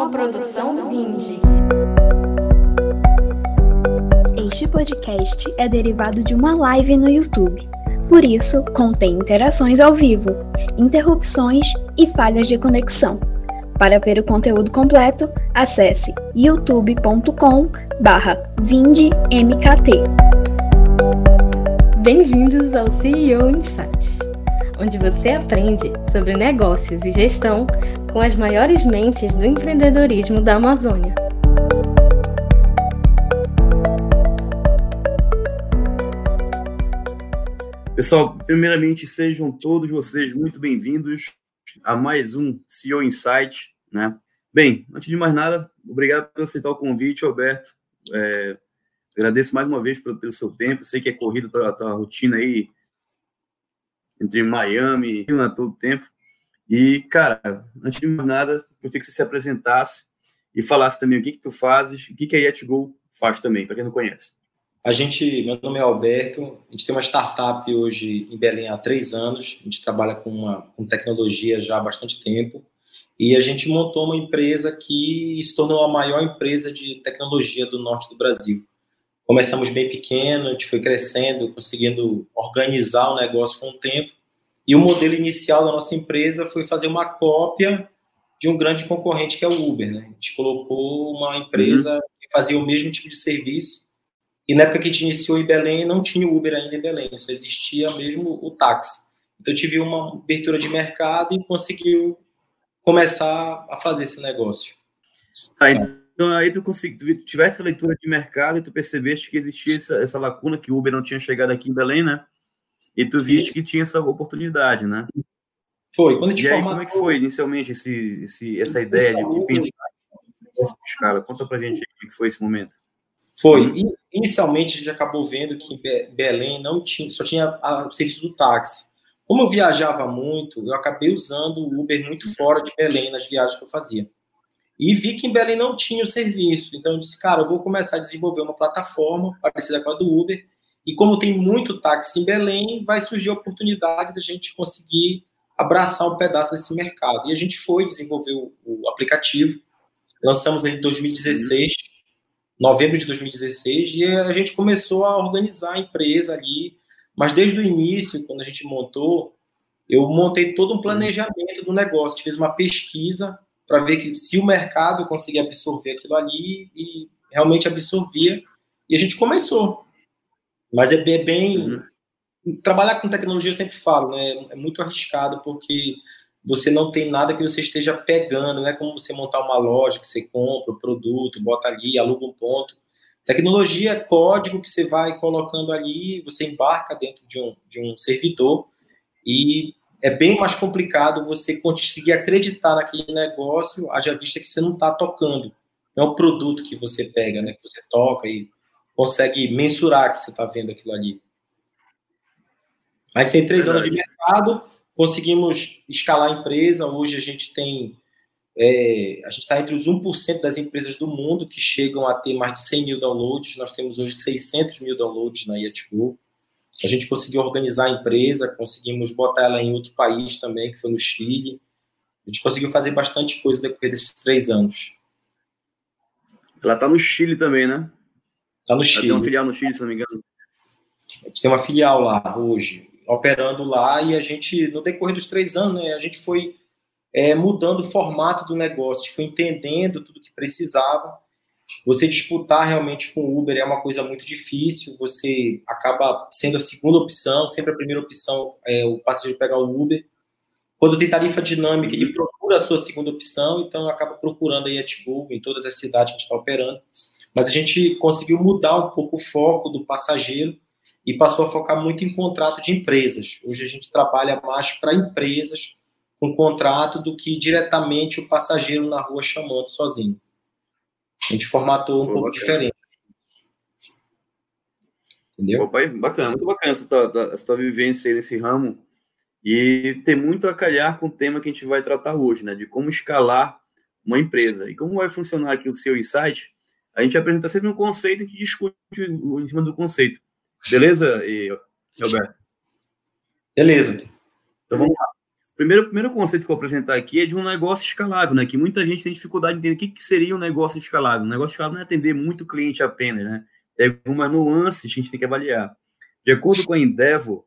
Uma produção Vindi. Este podcast é derivado de uma live no YouTube. Por isso, contém interações ao vivo, interrupções e falhas de conexão. Para ver o conteúdo completo, acesse youtube.com/vindmkt. Bem-vindos ao CEO Insights, onde você aprende sobre negócios e gestão com as maiores mentes do empreendedorismo da Amazônia. Pessoal, primeiramente sejam todos vocês muito bem-vindos a mais um CEO Insight, né? Bem, antes de mais nada, obrigado por aceitar o convite, Alberto. É, agradeço mais uma vez pelo, pelo, seu tempo. Sei que é corrida a tua rotina aí entre Miami e todo tempo. E, cara, antes de mais nada, gostaria que você se apresentasse e falasse também o que, que tu fazes, o que, que a YetGo faz também, para quem não conhece. A gente, meu nome é Alberto, a gente tem uma startup hoje em Belém há três anos, a gente trabalha com, uma, com tecnologia já há bastante tempo, e a gente montou uma empresa que se tornou a maior empresa de tecnologia do norte do Brasil. Começamos bem pequeno, a gente foi crescendo, conseguindo organizar o negócio com o tempo, e o modelo inicial da nossa empresa foi fazer uma cópia de um grande concorrente que é o Uber. Né? A gente colocou uma empresa uhum. que fazia o mesmo tipo de serviço, e na época que a gente iniciou em Belém, não tinha o Uber ainda em Belém, só existia mesmo o táxi. Então, tive uma abertura de mercado e conseguiu começar a fazer esse negócio. Tá, então aí tu, consegui, tu tivesse essa leitura de mercado e tu percebeste que existia essa, essa lacuna, que o Uber não tinha chegado aqui em Belém, né? E tu viste que tinha essa oportunidade, né? Foi. Quando a gente e aí, como é que foi inicialmente esse, esse, essa ideia de, de pensar nessa escala? Conta pra gente o que foi esse momento. Foi. Inicialmente, a gente acabou vendo que em Belém não tinha, só tinha o serviço do táxi. Como eu viajava muito, eu acabei usando o Uber muito fora de Belém nas viagens que eu fazia. E vi que em Belém não tinha o serviço. Então, eu disse, cara, eu vou começar a desenvolver uma plataforma parecida com a do Uber. E como tem muito táxi em Belém, vai surgir a oportunidade da gente conseguir abraçar um pedaço desse mercado. E a gente foi desenvolver o, o aplicativo. Lançamos em 2016 novembro de 2016, e a gente começou a organizar a empresa ali, mas desde o início, quando a gente montou, eu montei todo um planejamento do negócio, fiz uma pesquisa para ver que se o mercado conseguia absorver aquilo ali e realmente absorvia, e a gente começou. Mas é bem, uhum. trabalhar com tecnologia eu sempre falo, né? É muito arriscado porque você não tem nada que você esteja pegando, não é como você montar uma loja que você compra o produto, bota ali, aluga um ponto. Tecnologia é código que você vai colocando ali, você embarca dentro de um, de um servidor e é bem mais complicado você conseguir acreditar naquele negócio, haja vista que você não está tocando. Não é o produto que você pega, né, que você toca e consegue mensurar que você está vendo aquilo ali. Mas tem três Verdade. anos de mercado, Conseguimos escalar a empresa. Hoje a gente tem. É, a gente está entre os 1% das empresas do mundo que chegam a ter mais de 100 mil downloads. Nós temos hoje 600 mil downloads na Yetgo. A gente conseguiu organizar a empresa, conseguimos botar ela em outro país também, que foi no Chile. A gente conseguiu fazer bastante coisa depois desses três anos. Ela está no Chile também, né? Está no Chile. Tem uma filial no Chile, se não me engano. A gente tem uma filial lá hoje operando lá e a gente, no decorrer dos três anos, né, a gente foi é, mudando o formato do negócio, foi entendendo tudo que precisava. Você disputar realmente com o Uber é uma coisa muito difícil, você acaba sendo a segunda opção, sempre a primeira opção é o passageiro pegar o Uber. Quando tem tarifa dinâmica, ele procura a sua segunda opção, então acaba procurando aí a Tibul em todas as cidades que a gente está operando. Mas a gente conseguiu mudar um pouco o foco do passageiro e passou a focar muito em contrato de empresas. Hoje a gente trabalha mais para empresas com contrato do que diretamente o passageiro na rua chamando sozinho. A gente formatou um Pô, pouco bacana. diferente. Entendeu? Pô, bacana, muito bacana essa tua, essa tua vivência nesse ramo. E tem muito a calhar com o tema que a gente vai tratar hoje, né? De como escalar uma empresa. E como vai funcionar aqui o seu insight, a gente apresenta sempre um conceito que discute em cima do conceito. Beleza, e, Roberto? Beleza. Então vamos lá. primeiro, primeiro conceito que eu vou apresentar aqui é de um negócio escalável, né? Que muita gente tem dificuldade de entender o que, que seria um negócio escalável. Um negócio escalável não é atender muito cliente apenas, né? Tem algumas nuances que a gente tem que avaliar. De acordo com a Endeavor,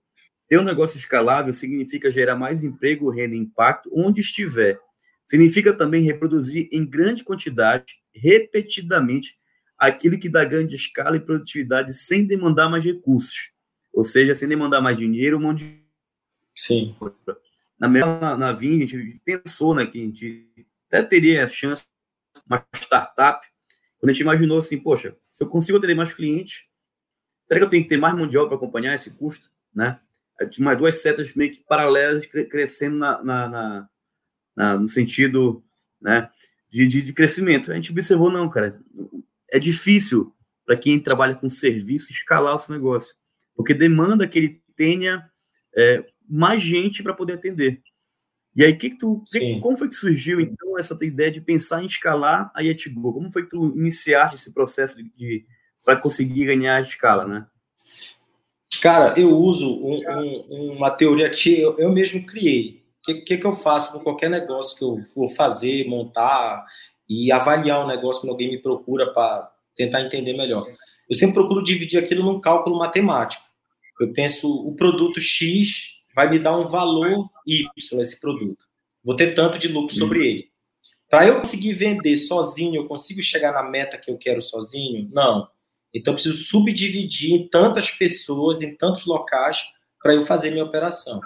ter um negócio escalável significa gerar mais emprego, renda e impacto onde estiver. Significa também reproduzir em grande quantidade, repetidamente, aquilo que dá grande escala e produtividade sem demandar mais recursos. Ou seja, sem demandar mais dinheiro, um monte de... Sim. Na, na, na Vim, a gente pensou né, que a gente até teria a chance uma startup, quando a gente imaginou assim, poxa, se eu consigo ter mais clientes, será que eu tenho que ter mais mão de obra para acompanhar esse custo? Né? Tinha mais duas setas meio que paralelas crescendo na, na, na, na no sentido né, de, de, de, crescimento. A gente observou, não, cara, é difícil para quem trabalha com serviço escalar o seu negócio, porque demanda que ele tenha é, mais gente para poder atender. E aí, que, que tu, que, como foi que surgiu, então, essa tua ideia de pensar em escalar a Yetigo? Como foi que tu iniciaste esse processo de, de para conseguir ganhar a escala, né? Cara, eu uso um, um, uma teoria que eu, eu mesmo criei. O que, que, que, eu faço com qualquer negócio que eu vou fazer, montar e avaliar um negócio quando alguém me procura para tentar entender melhor? Eu sempre procuro dividir aquilo num cálculo matemático. Eu penso, o produto X vai me dar um valor Y esse produto. Vou ter tanto de lucro sobre uhum. ele. Para eu conseguir vender sozinho, eu consigo chegar na meta que eu quero sozinho? Não. Então, eu preciso subdividir em tantas pessoas, em tantos locais, para eu fazer minha operação.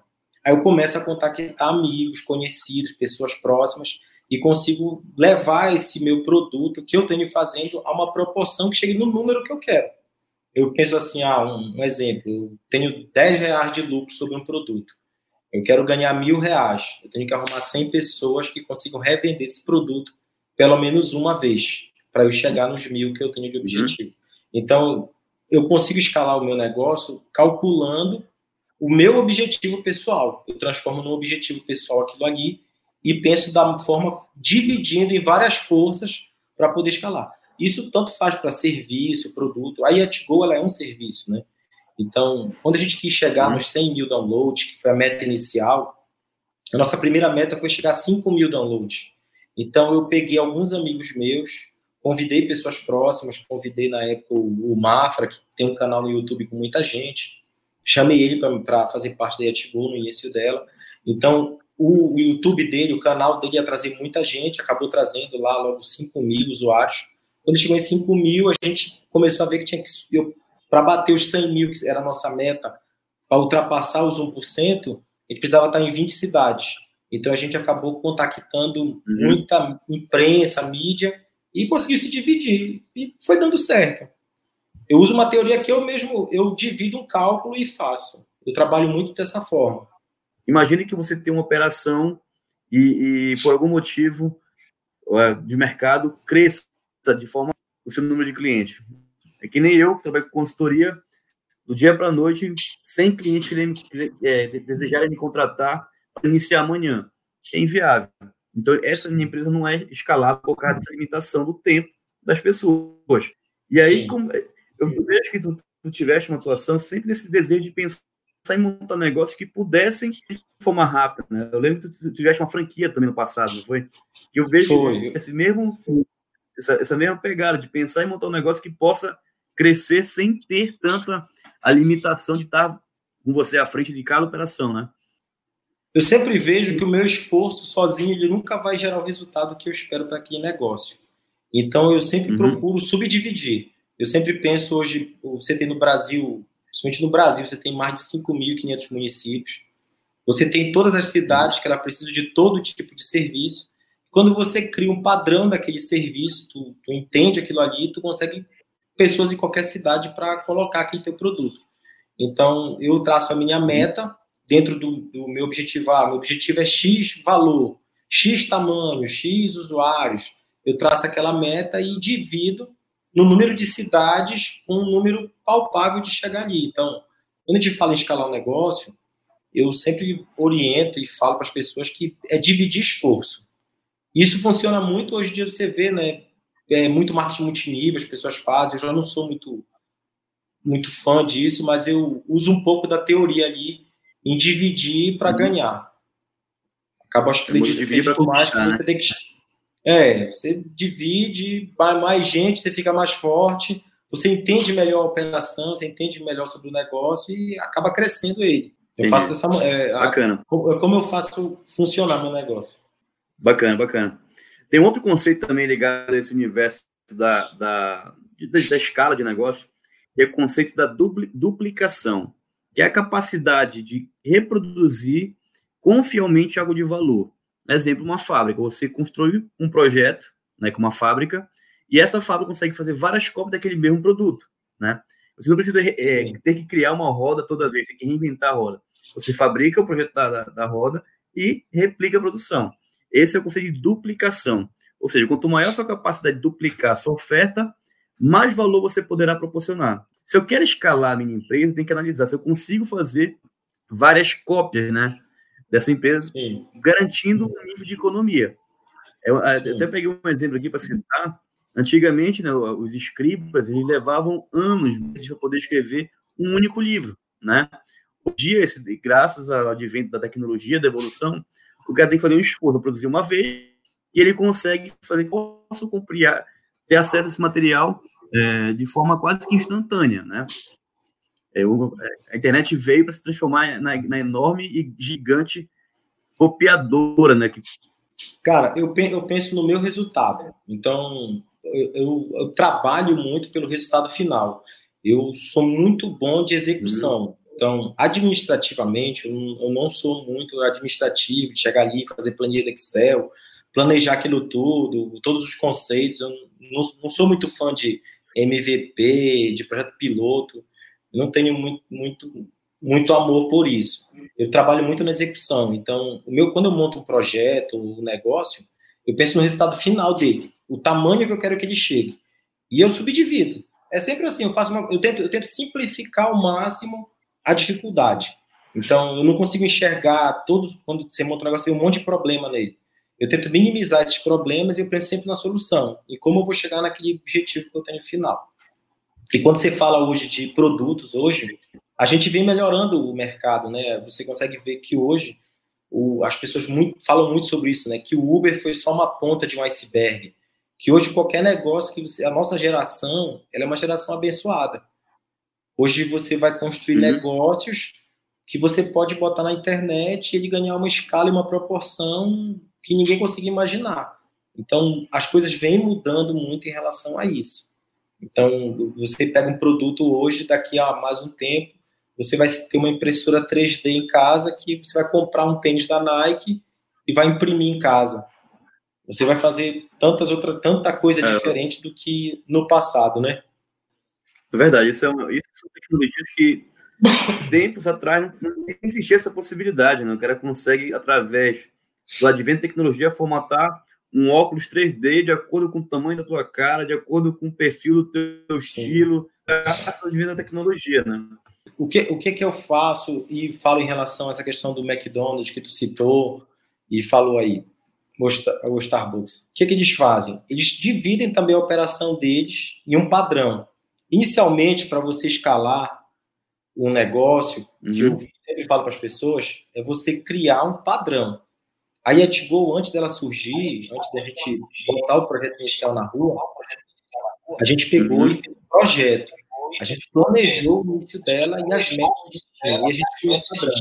Aí eu começo a contactar amigos, conhecidos, pessoas próximas, e consigo levar esse meu produto que eu tenho fazendo a uma proporção que chegue no número que eu quero. Eu penso assim, ah, um, um exemplo, eu tenho 10 reais de lucro sobre um produto. Eu quero ganhar mil reais. Eu tenho que arrumar 100 pessoas que consigam revender esse produto pelo menos uma vez, para eu chegar nos mil que eu tenho de objetivo. Uhum. Então, eu consigo escalar o meu negócio calculando o meu objetivo pessoal. Eu transformo num objetivo pessoal aquilo ali e penso da forma dividindo em várias forças para poder escalar. Isso tanto faz para serviço, produto. A Yetgo ela é um serviço, né? Então, quando a gente quis chegar nos 100 mil downloads, que foi a meta inicial, a nossa primeira meta foi chegar a 5 mil downloads. Então, eu peguei alguns amigos meus, Convidei pessoas próximas, convidei na época o Mafra, que tem um canal no YouTube com muita gente. Chamei ele para fazer parte da Yatgo no início dela. Então, o, o, YouTube dele, o canal dele ia trazer muita gente, acabou trazendo lá logo 5 mil usuários. Quando chegou em 5 mil, a gente começou a ver que tinha que. Para bater os 100 mil, que era a nossa meta, para ultrapassar os 1%, a gente precisava estar em 20 cidades. Então a gente acabou contactando uhum. muita imprensa, mídia, e conseguiu se dividir e foi dando certo. Eu uso uma teoria que eu mesmo eu divido um cálculo e faço. Eu trabalho muito dessa forma. Imagine que você tem uma operação e, e por algum motivo de mercado cresça de forma o seu número de clientes. É que nem eu que trabalho com consultoria, do dia para a noite, sem clientes é, desejarem me contratar para iniciar amanhã. É inviável. Então, essa minha empresa não é escalável por causa dessa limitação do tempo das pessoas. E aí, como, eu vejo que tu, tu tiveste uma atuação sempre nesse desejo de pensar em montar negócios que pudessem de forma rápida. Né? Eu lembro que tu tiveste uma franquia também no passado, não foi? Que eu vejo foi. esse mesmo, essa, essa mesma pegada de pensar em montar um negócio que possa crescer sem ter tanta a limitação de estar com você à frente de cada operação, né? Eu sempre vejo que o meu esforço sozinho ele nunca vai gerar o resultado que eu espero para aquele negócio. Então eu sempre uhum. procuro subdividir. Eu sempre penso hoje, você tem no Brasil, principalmente no Brasil, você tem mais de 5.500 municípios. Você tem todas as cidades que ela precisa de todo tipo de serviço. Quando você cria um padrão daquele serviço, tu, tu entende aquilo ali, tu consegue pessoas em qualquer cidade para colocar aquele teu produto. Então eu traço a minha meta dentro do, do meu objetivo. Ah, meu objetivo é X valor, X tamanho, X usuários. Eu traço aquela meta e divido no número de cidades com um número palpável de chegar ali. Então, quando a gente fala em escalar um negócio, eu sempre oriento e falo para as pessoas que é dividir esforço. Isso funciona muito hoje em dia, você vê, né? É muito marketing multinível, as pessoas fazem. Eu já não sou muito, muito fã disso, mas eu uso um pouco da teoria ali em dividir para uhum. ganhar. acaba acreditando mais que né? você tem que. É, você divide, vai mais gente, você fica mais forte, você entende melhor a operação, você entende melhor sobre o negócio e acaba crescendo ele. Eu Entendi. faço dessa é, Bacana. A, como eu faço funcionar meu negócio. Bacana, bacana. Tem outro conceito também ligado a esse universo da, da, da, da escala de negócio, que é o conceito da dupli, duplicação, que é a capacidade de reproduzir confialmente algo de valor. Exemplo, uma fábrica. Você constrói um projeto né, com uma fábrica e essa fábrica consegue fazer várias cópias daquele mesmo produto. Né? Você não precisa é, ter que criar uma roda toda vez, tem que reinventar a roda. Você fabrica o projeto da, da, da roda e replica a produção. Esse é o conceito de duplicação. Ou seja, quanto maior a sua capacidade de duplicar a sua oferta, mais valor você poderá proporcionar. Se eu quero escalar a minha empresa, tem que analisar se eu consigo fazer várias cópias, né, dessa empresa, Sim. garantindo um nível de economia. Eu, até peguei um exemplo aqui para citar. Antigamente, né, os escribas eles levavam anos para poder escrever um único livro, né? Hoje, dia, graças ao advento da tecnologia, da evolução, o cara tem que fazer um esforço, produzir uma vez, e ele consegue fazer, posso cumprir, ter acesso a esse material é, de forma quase que instantânea, né? É, o, é, a internet veio para se transformar na, na, enorme e gigante copiadora, né? Que... Cara, eu, eu penso no meu resultado. Então, eu, eu, eu, trabalho muito pelo resultado final. Eu sou muito bom de execução. Uhum. Então, administrativamente, eu não sou muito administrativo, de chegar ali, fazer planilha Excel, planejar aquilo tudo, todos os conceitos. Eu não, não sou muito fã de MVP, de projeto piloto. Não tenho muito, muito, muito amor por isso. Eu trabalho muito na execução. Então, o meu, quando eu monto um projeto, um negócio, eu penso no resultado final dele, o tamanho que eu quero que ele chegue. E eu subdivido. É sempre assim, eu faço uma, eu tento, eu tento simplificar ao máximo a dificuldade. Então, eu não consigo enxergar todos, quando você monta um negócio, tem um monte de problema nele. Eu tento minimizar esses problemas e eu penso sempre na solução. E como eu vou chegar naquele objetivo que eu tenho final. E quando você fala hoje de produtos, hoje, a gente vem melhorando o mercado, né? Você consegue ver que hoje o, as pessoas muito, falam muito sobre isso, né? Que o Uber foi só uma ponta de um iceberg. Que hoje qualquer negócio que você, a nossa geração, ela é uma geração abençoada. Hoje você vai construir uhum. negócios que você pode botar na internet e ele ganhar uma escala e uma proporção que ninguém conseguia imaginar. Então, as coisas vêm mudando muito em relação a isso. Então, você pega um produto hoje, daqui a mais um tempo, você vai ter uma impressora 3D em casa que você vai comprar um tênis da Nike e vai imprimir em casa. Você vai fazer tantas outras, tanta coisa é. diferente do que no passado, né? É verdade, isso, é uma, isso são tecnologias que tempos atrás não, existia essa possibilidade, né? O cara consegue, através do advento da tecnologia, formatar um óculos 3D de acordo com o tamanho da tua cara, de acordo com o perfil do teu estilo, graças da tecnologia, né? O que, o que que eu faço e falo em relação a essa questão do McDonald's que tu citou e falou aí, o Starbucks? O que que eles fazem? Eles dividem também a operação deles em um padrão. Inicialmente, para você escalar um negócio, uhum. que eu sempre falo para as pessoas, é você criar um padrão. Aí a Tigo, antes dela surgir, antes da gente botar o projeto inicial na rua, a gente pegou uhum. e fez um projeto. A gente planejou o início dela e as metas E a gente criou um padrão.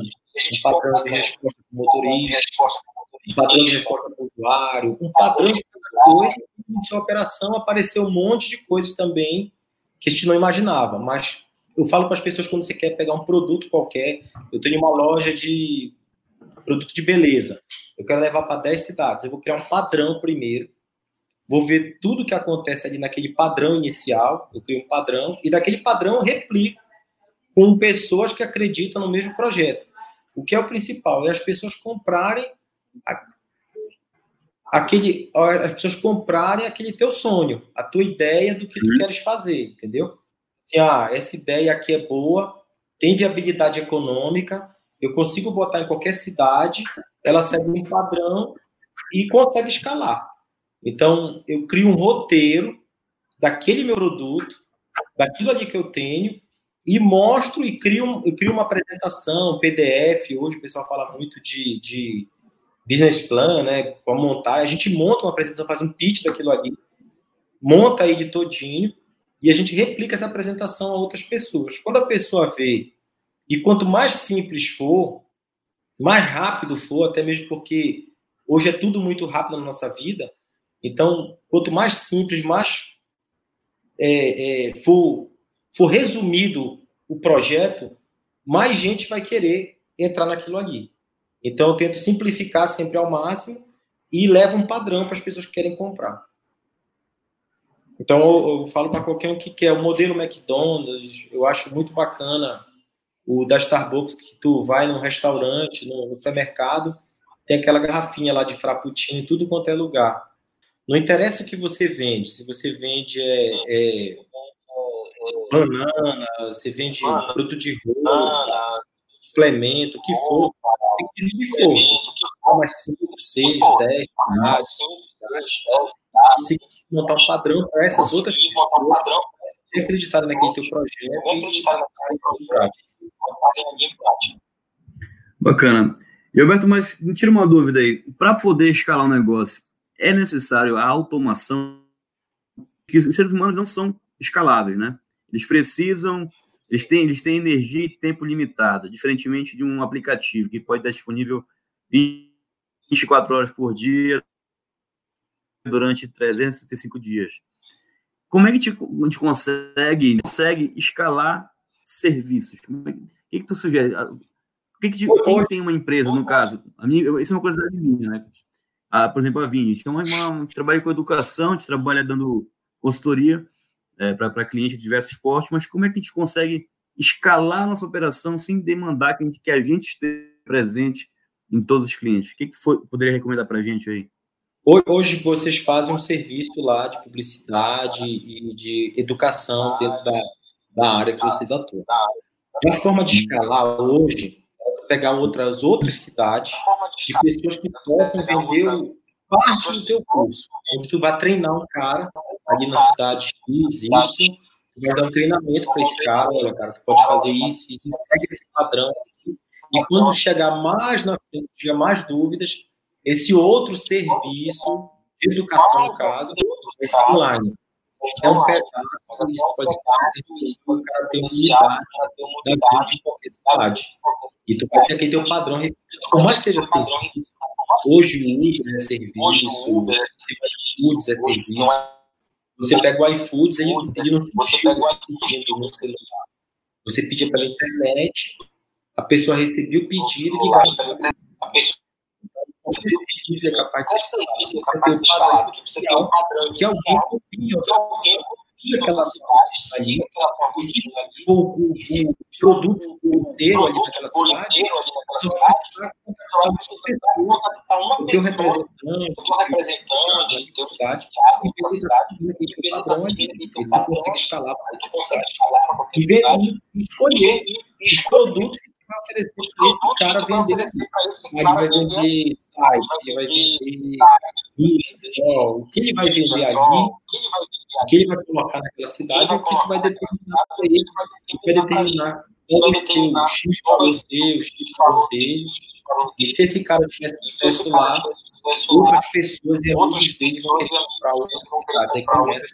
Um padrão de resposta para o motorista, um padrão de resposta para o usuário, um padrão de coisa. E sua operação apareceu um monte de coisas também que a gente não imaginava. Mas eu falo para as pessoas quando você quer pegar um produto qualquer, eu tenho uma loja de produto de beleza, eu quero levar para 10 cidades, eu vou criar um padrão primeiro, vou ver tudo que acontece ali naquele padrão inicial, eu crio um padrão, e daquele padrão eu replico com pessoas que acreditam no mesmo projeto. O que é o principal? É as pessoas comprarem aquele, as pessoas comprarem aquele teu sonho, a tua ideia do que tu uhum. queres fazer, entendeu? Assim, ah, essa ideia aqui é boa, tem viabilidade econômica, eu consigo botar em qualquer cidade, ela segue um padrão e consegue escalar. Então, eu crio um roteiro daquele meu produto, daquilo ali que eu tenho, e mostro e crio, eu crio uma apresentação, PDF. Hoje o pessoal fala muito de, de business plan, né, para montar, a gente monta uma apresentação, faz um pitch daquilo ali, monta de todinho e a gente replica essa apresentação a outras pessoas. Quando a pessoa vê, e quanto mais simples for, mais rápido for, até mesmo porque hoje é tudo muito rápido na nossa vida, então, quanto mais simples, mais é, é, for, for resumido o projeto, mais gente vai querer entrar naquilo ali. Então, eu tento simplificar sempre ao máximo e levo um padrão para as pessoas que querem comprar. Então, eu, eu falo para qualquer um que quer o modelo McDonald's, eu acho muito bacana o da Starbucks, que tu vai num restaurante, no supermercado, tem aquela garrafinha lá de frappuccino, tudo quanto é lugar. Não interessa o que você vende, se você vende é, é, banana, você vende produto de roupa, suplemento, o que for, tem que ter de força. Mas 5, 6, 10, 10, se montar um padrão para essas outras pessoas acreditar naquele teu projeto e Bacana. E Alberto, mas me tira uma dúvida aí. Para poder escalar um negócio, é necessário a automação? Que os seres humanos não são escaláveis, né? Eles precisam, eles têm, eles têm energia e tempo limitado, diferentemente de um aplicativo que pode estar disponível 24 horas por dia durante 365 dias. Como é que a gente consegue, consegue escalar serviços? O que, que tu sugere? O que, que quem tem uma empresa, no caso? A minha, isso é uma coisa minha, né? Ah, por exemplo, a Vini. Uma, a gente trabalha com educação, a gente trabalha dando consultoria é, para clientes de diversos esportes, mas como é que a gente consegue escalar a nossa operação sem demandar que a gente, que a gente esteja presente em todos os clientes? O que, que foi, poderia recomendar para a gente aí? Hoje vocês fazem um serviço lá de publicidade e de educação dentro da, da área que vocês atuam. A forma de escalar hoje é pegar outras outras cidades de pessoas que possam vender parte do teu curso, onde tu vai treinar um cara ali na cidade X, Y, tu vai dar um treinamento para esse cara, olha, cara, tu pode fazer isso, e segue esse padrão. E quando chegar mais na frente, tiver mais dúvidas, esse outro serviço de educação, no caso, esse online. É um pedaço, isso pode fazer o cara ter unidade da vida de qualquer cidade. E tu vai ter que ter um padrão, por mais que seja serviço, hoje o Uber é serviço, o iFoods é serviço, você pega o iFoods e ele não você pega o no celular. Você pedia pela internet, a pessoa recebia o pedido e ligava a pessoa você serviço é capaz de ser você tem um padrão, que, é que alguém copia, alguém copia aquela cidade ali, e se o, o produto inteiro ali naquela cidade, você vai contratar uma pessoa, o teu representante, o teu representante, teu cidade, e esse padrão ali, ele consegue escalar para a cidade, e ver e escolher os produtos vai oferecer para esse cara vender. Ele vai vender ele vai vender. o que ele vai vender ali, o que ele vai colocar naquela cidade, o que, que vai determinar para ele, o que vai determinar? Qual vai ser o X valor dele, o X valor dele. E se esse cara tiver sucesso lá, outras pessoas e amigos dele vão querer comprar outras cidades. Aí começa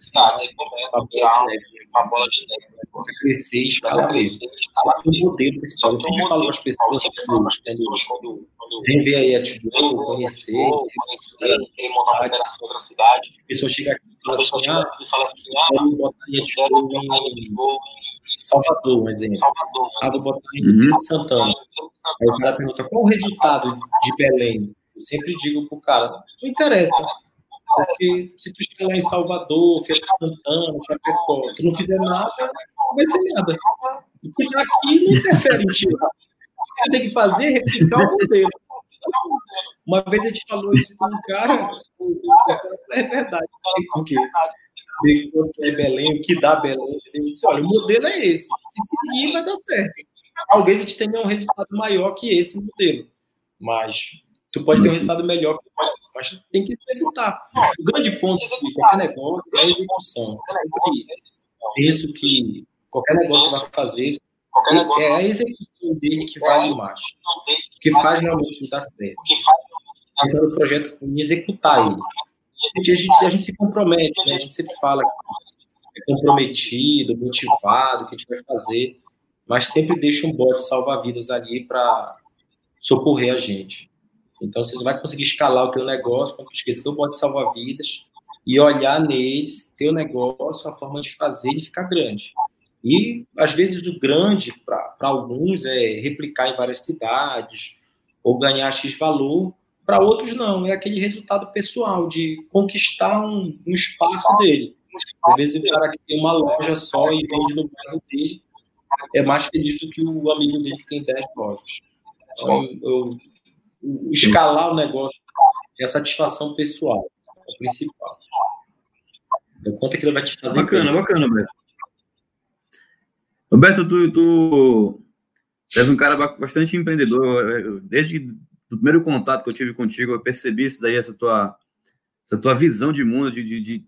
a bola de neve. A crescer e escalar. Só que o modelo principal, eu sempre falo para as pessoas quando vem ver aí a Tidou, conhecer, querer montar uma operação outra cidade, a pessoa chega aqui e fala assim, ah, vamos botar aí a Tidou em Salvador, um exemplo. Salvador. Ah, vou botar em uhum. Santana. Aí o cara pergunta qual o resultado de Belém. Eu sempre digo pro cara, não interessa. Porque se tu chegar lá em Salvador, Feira Santana, Chapecó, tu não fizer nada, vai ser nada. O que tá aqui não interfere em ti. O que tem que fazer é replicar o modelo. Uma vez a gente falou isso com um cara, é verdade. Por quê? ver quanto é Belém, o que dá Belém. Disse, Olha, o modelo é esse. Se seguir, vai dar certo. Talvez a gente tenha um resultado maior que esse modelo. Mas tu pode ter um resultado melhor que o mas tem que executar. O grande ponto de qualquer negócio é a execução. Isso que qualquer negócio vai fazer é a execução dele que vale mais. Que faz realmente dar certo. pensando no projeto em executar ele. A gente, a gente se compromete, né? A gente sempre fala que é comprometido, motivado, que a gente vai fazer, mas sempre deixa um bote salva-vidas ali para socorrer a gente. Então, você vai conseguir escalar o teu negócio quando esquecer o bote salva-vidas e olhar neles, teu negócio, a forma de fazer ele ficar grande. E, às vezes, o grande, para alguns, é replicar em várias cidades ou ganhar X valor, para outros, não. É aquele resultado pessoal de conquistar um, um espaço dele. Às vezes, o cara que tem uma loja só e vende no bairro dele é mais feliz do que o amigo dele que tem 10 lojas. Então, eu, eu, escalar o negócio é a satisfação pessoal, é o principal. Então, quanto aquilo vai te fazer. Bacana, bacana, Beto. Roberto, tu, tu és um cara bastante empreendedor. Desde o primeiro contato que eu tive contigo, eu percebi isso daí, essa tua, essa tua visão de mundo, de, de,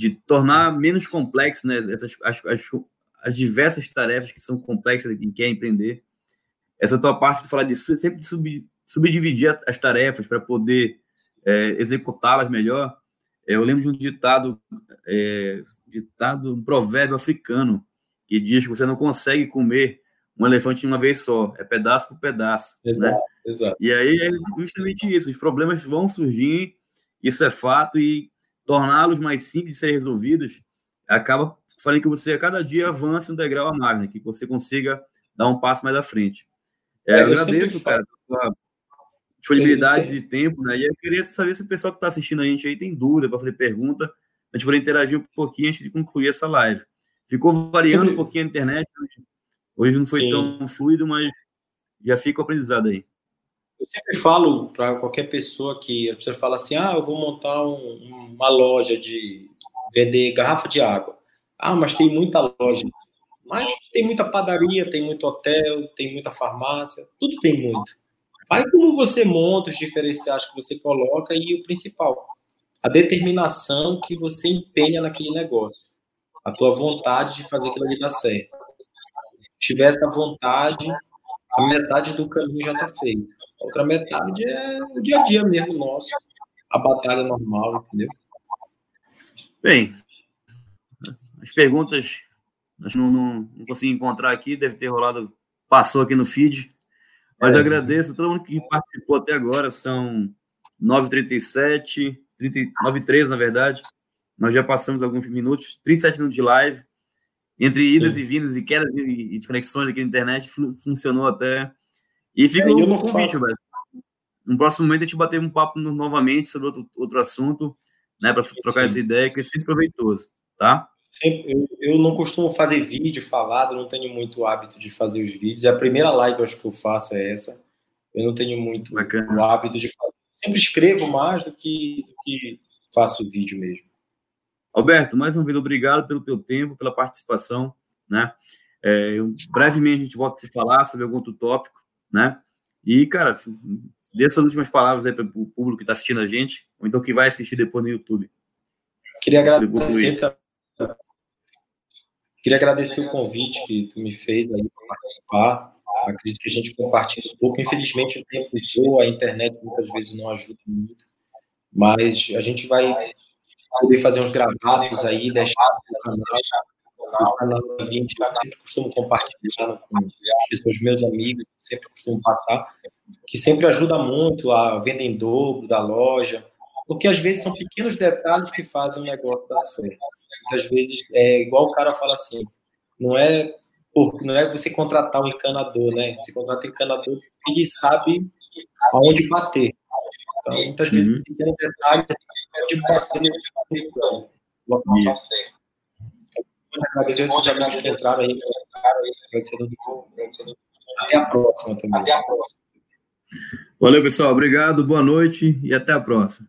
de tornar menos complexo né, essas, as, as, as, diversas tarefas que são complexas e quer empreender. Essa tua parte de falar de sempre de sub, subdividir as tarefas para poder é, executá-las melhor. Eu lembro de um ditado, é, ditado, um provérbio africano, que diz que você não consegue comer um elefante de uma vez só, é pedaço por pedaço. Exato, né? exato. E aí é justamente isso, os problemas vão surgir, isso é fato, e torná-los mais simples de serem resolvidos acaba fazendo que você a cada dia avance um degrau a mais, né? que você consiga dar um passo mais à frente. É, é, eu, eu agradeço, cara, a disponibilidade de tempo, né? E eu queria saber se o pessoal que está assistindo a gente aí tem dúvida para fazer pergunta, a gente vai interagir um pouquinho antes de concluir essa live. Ficou variando um pouquinho a internet. Hoje não foi Sim. tão fluido, mas já fica o aprendizado aí. Eu sempre falo para qualquer pessoa que você fala assim: ah, eu vou montar um, uma loja de vender garrafa de água. Ah, mas tem muita loja. Mas tem muita padaria, tem muito hotel, tem muita farmácia, tudo tem muito. Vai como você monta os diferenciais que você coloca e o principal, a determinação que você empenha naquele negócio a tua vontade de fazer aquilo ali dar certo. Se tiver essa vontade, a metade do caminho já está feito. A outra metade é o dia a dia mesmo nosso, a batalha normal, entendeu? Bem, as perguntas nós não, não, não consegui encontrar aqui, deve ter rolado, passou aqui no feed. Mas é. agradeço a todo mundo que participou até agora, são 9h37, 9h13 na verdade. Nós já passamos alguns minutos, 37 minutos de live, entre idas Sim. e vindas e quedas e desconexões aqui na internet, funcionou até. E fica é, um convite, velho. No próximo momento a gente bater um papo novamente sobre outro, outro assunto, né, para trocar essa ideia, que é sempre proveitoso, tá? Sempre, eu, eu não costumo fazer vídeo falado, não tenho muito hábito de fazer os vídeos. É a primeira live acho que eu faço é essa. Eu não tenho muito o hábito de fazer. Sempre escrevo mais do que, do que faço vídeo mesmo. Alberto, mais uma vez, obrigado pelo teu tempo, pela participação, né? É, eu, brevemente a gente volta a se falar sobre algum outro tópico, né? E, cara, dê suas últimas palavras aí para o público que está assistindo a gente, ou então que vai assistir depois no YouTube. Queria agradecer, Queria agradecer o convite que tu me fez aí para participar. Acredito que a gente compartilha um pouco. Infelizmente, o tempo voa, a internet muitas vezes não ajuda muito, mas a gente vai poder fazer uns gravados aí, deixar no canal. O canal da 20 eu sempre costumo compartilhar com as pessoas, meus amigos, sempre costumo passar, que sempre ajuda muito a venda em dobro da loja, porque às vezes são pequenos detalhes que fazem o negócio dar certo. Muitas vezes é igual o cara fala assim, não é porque não é você contratar um encanador, né? Você contrata um encanador porque ele sabe aonde bater. Então, muitas vezes, uhum. pequenos detalhes de bater no Agradecer esses amigos que entraram aí. Até a próxima também. Até a próxima. Valeu, pessoal. Obrigado, boa noite e até a próxima.